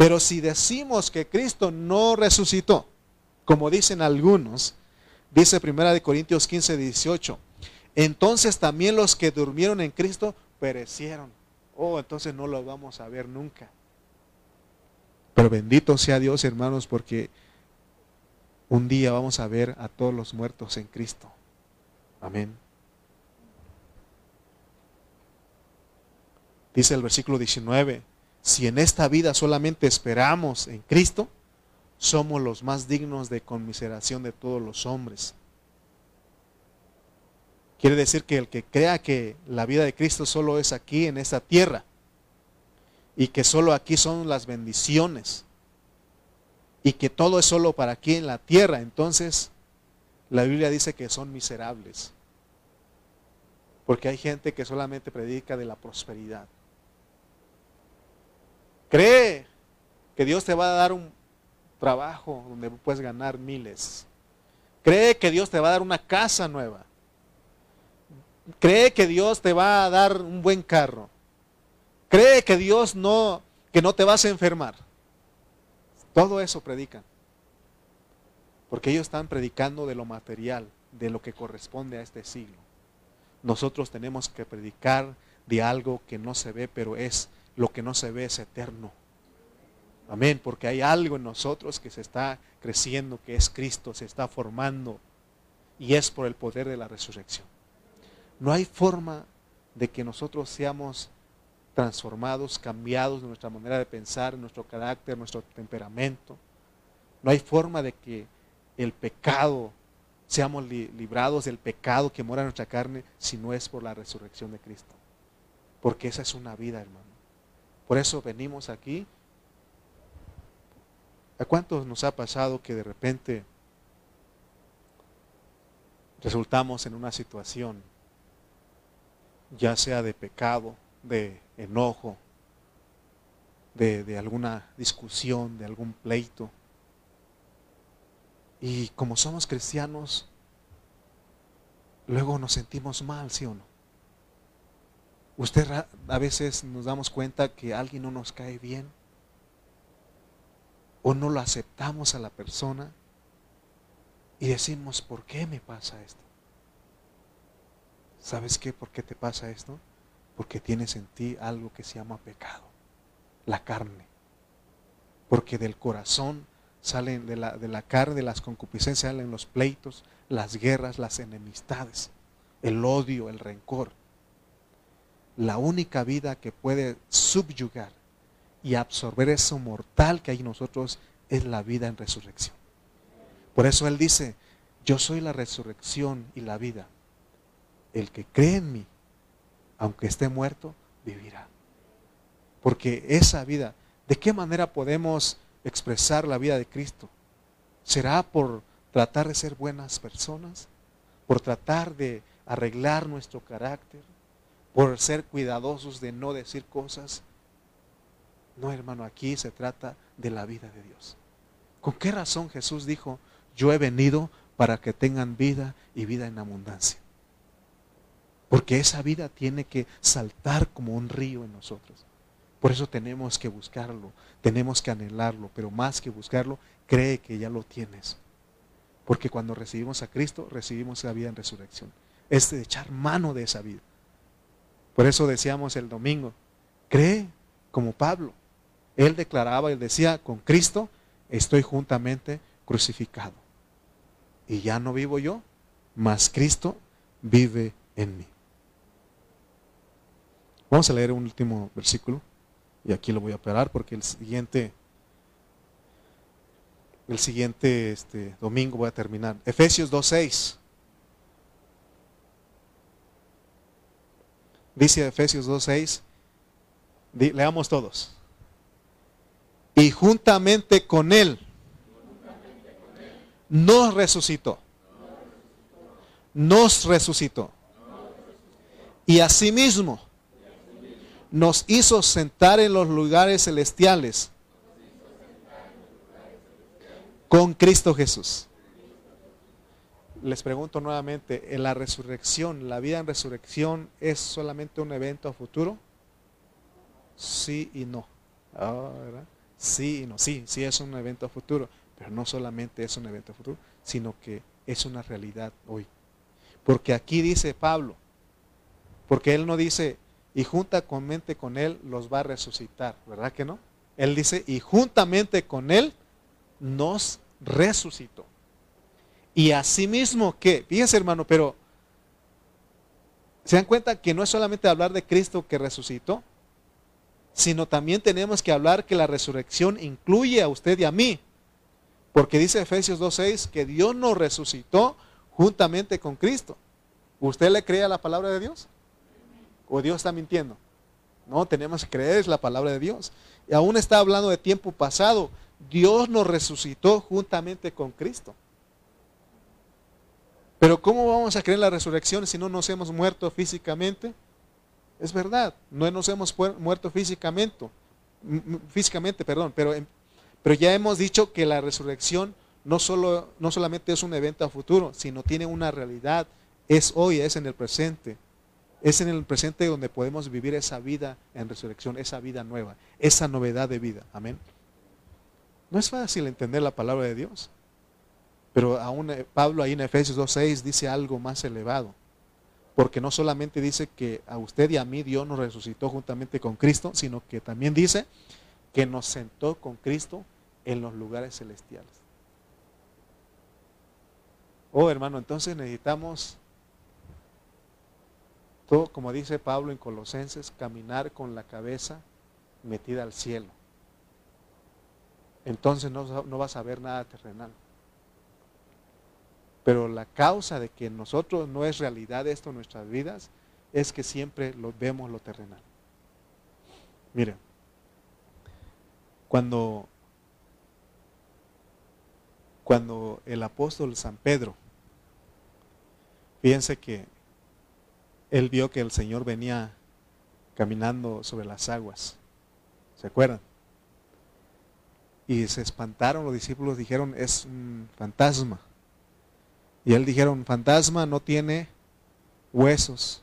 Speaker 1: Pero si decimos que Cristo no resucitó, como dicen algunos, dice 1 Corintios 15, 18, entonces también los que durmieron en Cristo perecieron. Oh, entonces no lo vamos a ver nunca. Pero bendito sea Dios, hermanos, porque un día vamos a ver a todos los muertos en Cristo. Amén. Dice el versículo 19, si en esta vida solamente esperamos en Cristo, somos los más dignos de conmiseración de todos los hombres. Quiere decir que el que crea que la vida de Cristo solo es aquí en esta tierra y que solo aquí son las bendiciones y que todo es solo para aquí en la tierra, entonces la Biblia dice que son miserables. Porque hay gente que solamente predica de la prosperidad. Cree que Dios te va a dar un trabajo donde puedes ganar miles. Cree que Dios te va a dar una casa nueva. Cree que Dios te va a dar un buen carro. Cree que Dios no que no te vas a enfermar. Todo eso predican. Porque ellos están predicando de lo material, de lo que corresponde a este siglo. Nosotros tenemos que predicar de algo que no se ve, pero es lo que no se ve es eterno. Amén, porque hay algo en nosotros que se está creciendo, que es Cristo, se está formando. y es por el poder de la resurrección. No hay forma de que nosotros seamos transformados, cambiados de nuestra manera de pensar, nuestro carácter, nuestro temperamento. No hay forma de que el pecado, seamos librados del pecado que mora en nuestra carne si no es por la resurrección de Cristo. Porque esa es una vida, hermano. Por eso venimos aquí. ¿A cuántos nos ha pasado que de repente resultamos en una situación, ya sea de pecado, de enojo, de, alguna discusión, de algún pleito. Y como somos cristianos, luego nos sentimos mal, ¿sí o no? Usted a veces nos damos cuenta que alguien no nos cae bien o no lo aceptamos a la persona y decimos, ¿por qué me pasa esto? ¿Sabes qué? ¿Por qué te pasa esto? Porque tienes en ti algo que se llama pecado, la carne. Porque del corazón salen, de la, de la carne, de las concupiscencias salen los pleitos, las guerras, las enemistades, el odio, el rencor la única vida que puede subyugar y absorber eso mortal que hay en nosotros es la vida en resurrección. Por eso Él dice, yo soy la resurrección y la vida. El que cree en mí, aunque esté muerto, vivirá. Porque esa vida, ¿de qué manera podemos expresar la vida de Cristo? ¿Será por tratar de ser buenas personas? ¿Por tratar de arreglar nuestro carácter? Por ser cuidadosos de no decir cosas. No, hermano, aquí se trata de la vida de Dios. ¿Con qué razón Jesús dijo, yo he venido para que tengan vida y vida en abundancia? Porque esa vida tiene que saltar como un río en nosotros. Por eso tenemos que buscarlo, tenemos que anhelarlo, pero más que buscarlo, cree que ya lo tienes. Porque cuando recibimos a Cristo, recibimos la vida en resurrección. Es de echar mano de esa vida. Por eso decíamos el domingo, cree como Pablo. Él declaraba y decía, con Cristo estoy juntamente crucificado. Y ya no vivo yo, mas Cristo vive en mí. Vamos a leer un último versículo y aquí lo voy a parar porque el siguiente el siguiente este, domingo voy a terminar. Efesios 2.6. Dice Efesios 2.6, leamos todos. Y juntamente con Él nos resucitó. Nos resucitó. Y asimismo nos hizo sentar en los lugares celestiales con Cristo Jesús les pregunto nuevamente, ¿en la resurrección, la vida en resurrección es solamente un evento a futuro? Sí y no. Ah, sí y no. Sí, sí es un evento a futuro, pero no solamente es un evento a futuro, sino que es una realidad hoy. Porque aquí dice Pablo, porque él no dice, y juntamente con él los va a resucitar, ¿verdad que no? Él dice, y juntamente con él nos resucitó. Y asimismo que, fíjense hermano, pero se dan cuenta que no es solamente hablar de Cristo que resucitó, sino también tenemos que hablar que la resurrección incluye a usted y a mí. Porque dice Efesios 2.6 que Dios nos resucitó juntamente con Cristo. ¿Usted le cree a la palabra de Dios? ¿O Dios está mintiendo? No, tenemos que creer la palabra de Dios. Y aún está hablando de tiempo pasado. Dios nos resucitó juntamente con Cristo. Pero ¿cómo vamos a creer en la resurrección si no nos hemos muerto físicamente? Es verdad, no nos hemos muerto físicamente, físicamente, perdón, pero, ya hemos dicho que la resurrección no, solo, no solamente es un evento a futuro, sino tiene una realidad, es hoy, es en el presente. Es en el presente donde podemos vivir esa vida en resurrección, esa vida nueva, esa novedad de vida. Amén. No es fácil entender la palabra de Dios. Pero aún eh, Pablo ahí en Efesios 2.6 dice algo más elevado. Porque no solamente dice que a usted y a mí Dios nos resucitó juntamente con Cristo, sino que también dice que nos sentó con Cristo en los lugares celestiales. Oh, hermano, entonces necesitamos, todo, como dice Pablo en Colosenses, caminar con la cabeza metida al cielo. Entonces no, no vas a ver nada terrenal. Pero la causa de que nosotros no es realidad esto en nuestras vidas es que siempre lo vemos lo terrenal. Miren, cuando, cuando el apóstol San Pedro, fíjense que él vio que el Señor venía caminando sobre las aguas. ¿Se acuerdan? Y se espantaron, los discípulos dijeron, es un fantasma. Y él dijeron, fantasma no tiene huesos,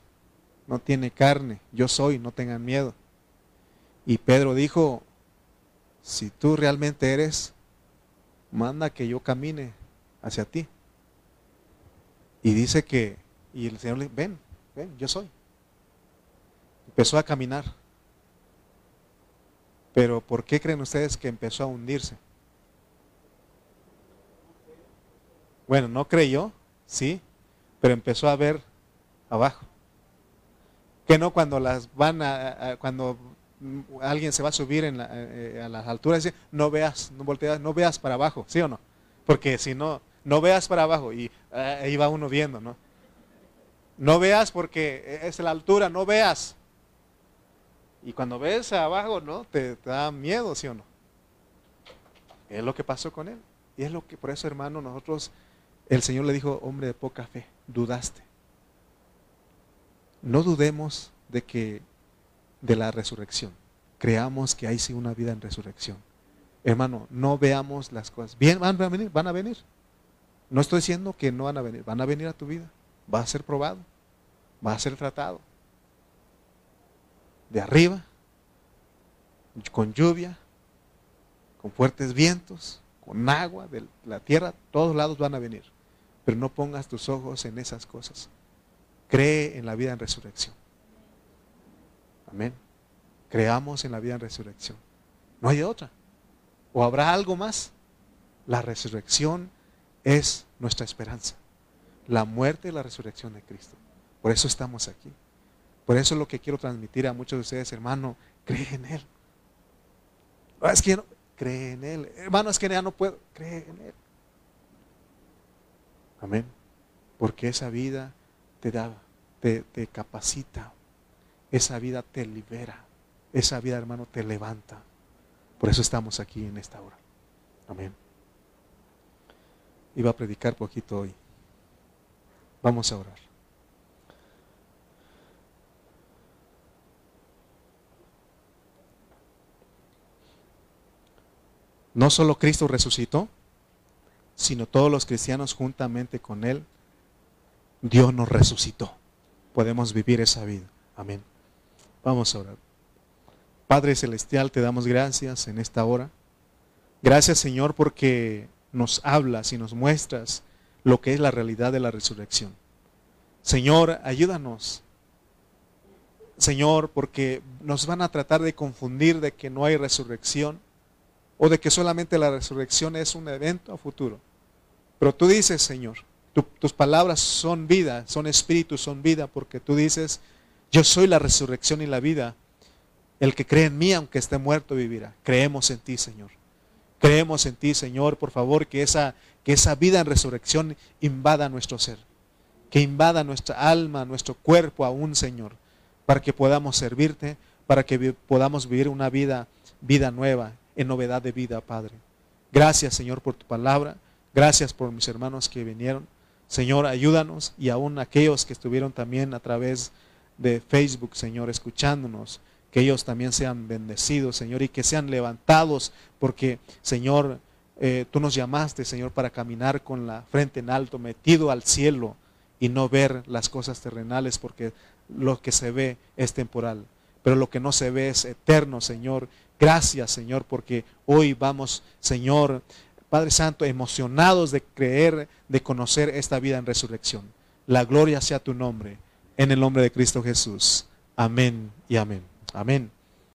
Speaker 1: no tiene carne, yo soy, no tengan miedo. Y Pedro dijo, si tú realmente eres, manda que yo camine hacia ti. Y dice que, y el Señor le ven, ven, yo soy. Empezó a caminar. Pero ¿por qué creen ustedes que empezó a hundirse? Bueno, no creyó, sí, pero empezó a ver abajo. Que no cuando las van a, cuando alguien se va a subir en eh, a las alturas, dice, no veas, no volteas, no veas para abajo, ¿sí o no? Porque si no, no veas para abajo y eh, ahí va uno viendo, ¿no? No veas porque es la altura, no veas. Y cuando ves abajo, ¿no? Te, te da miedo, ¿sí o no? Es lo que pasó con él. Y es lo que, por eso, hermano, nosotros el Señor le dijo, hombre de poca fe, dudaste. No dudemos de que de la resurrección. Creamos que hay sí una vida en resurrección. Hermano, no veamos las cosas. Bien, van a venir, van a venir. No estoy diciendo que no van a venir, van a venir a tu vida. Va a ser probado, va a ser tratado. De arriba, con lluvia, con fuertes vientos, con agua de la tierra, todos lados van a venir. Pero no pongas tus ojos en esas cosas. Cree en la vida en resurrección. Amén. Creamos en la vida en resurrección. No hay otra. ¿O habrá algo más? La resurrección es nuestra esperanza. La muerte y la resurrección de Cristo. Por eso estamos aquí. Por eso es lo que quiero transmitir a muchos de ustedes, hermano. Cree en Él. Es que no, cree en Él. Hermano, es que ya no puedo. Cree en Él. Amén. Porque esa vida te da, te, te capacita. Esa vida te libera. Esa vida, hermano, te levanta. Por eso estamos aquí en esta hora. Amén. Iba a predicar poquito hoy. Vamos a orar. No solo Cristo resucitó, sino todos los cristianos juntamente con Él, Dios nos resucitó. Podemos vivir esa vida. Amén. Vamos a orar. Padre Celestial, te damos gracias en esta hora. Gracias Señor porque nos hablas y nos muestras lo que es la realidad de la resurrección. Señor, ayúdanos. Señor, porque nos van a tratar de confundir de que no hay resurrección o de que solamente la resurrección es un evento a futuro. Pero tú dices, Señor, tus palabras son vida, son espíritu, son vida, porque tú dices, yo soy la resurrección y la vida. El que cree en mí, aunque esté muerto, vivirá. Creemos en ti, Señor. Creemos en ti, Señor, por favor, que esa, que esa vida en resurrección invada nuestro ser, que invada nuestra alma, nuestro cuerpo aún, Señor, para que podamos servirte, para que podamos vivir una vida, vida nueva, en novedad de vida, Padre. Gracias, Señor, por tu palabra. Gracias por mis hermanos que vinieron. Señor, ayúdanos y aún aquellos que estuvieron también a través de Facebook, Señor, escuchándonos, que ellos también sean bendecidos, Señor, y que sean levantados, porque, Señor, eh, tú nos llamaste, Señor, para caminar con la frente en alto, metido al cielo y no ver las cosas terrenales, porque lo que se ve es temporal, pero lo que no se ve es eterno, Señor. Gracias, Señor, porque hoy vamos, Señor, Padre Santo, emocionados de creer, de conocer esta vida en resurrección. La gloria sea tu nombre, en el nombre de Cristo Jesús. Amén y amén. Amén.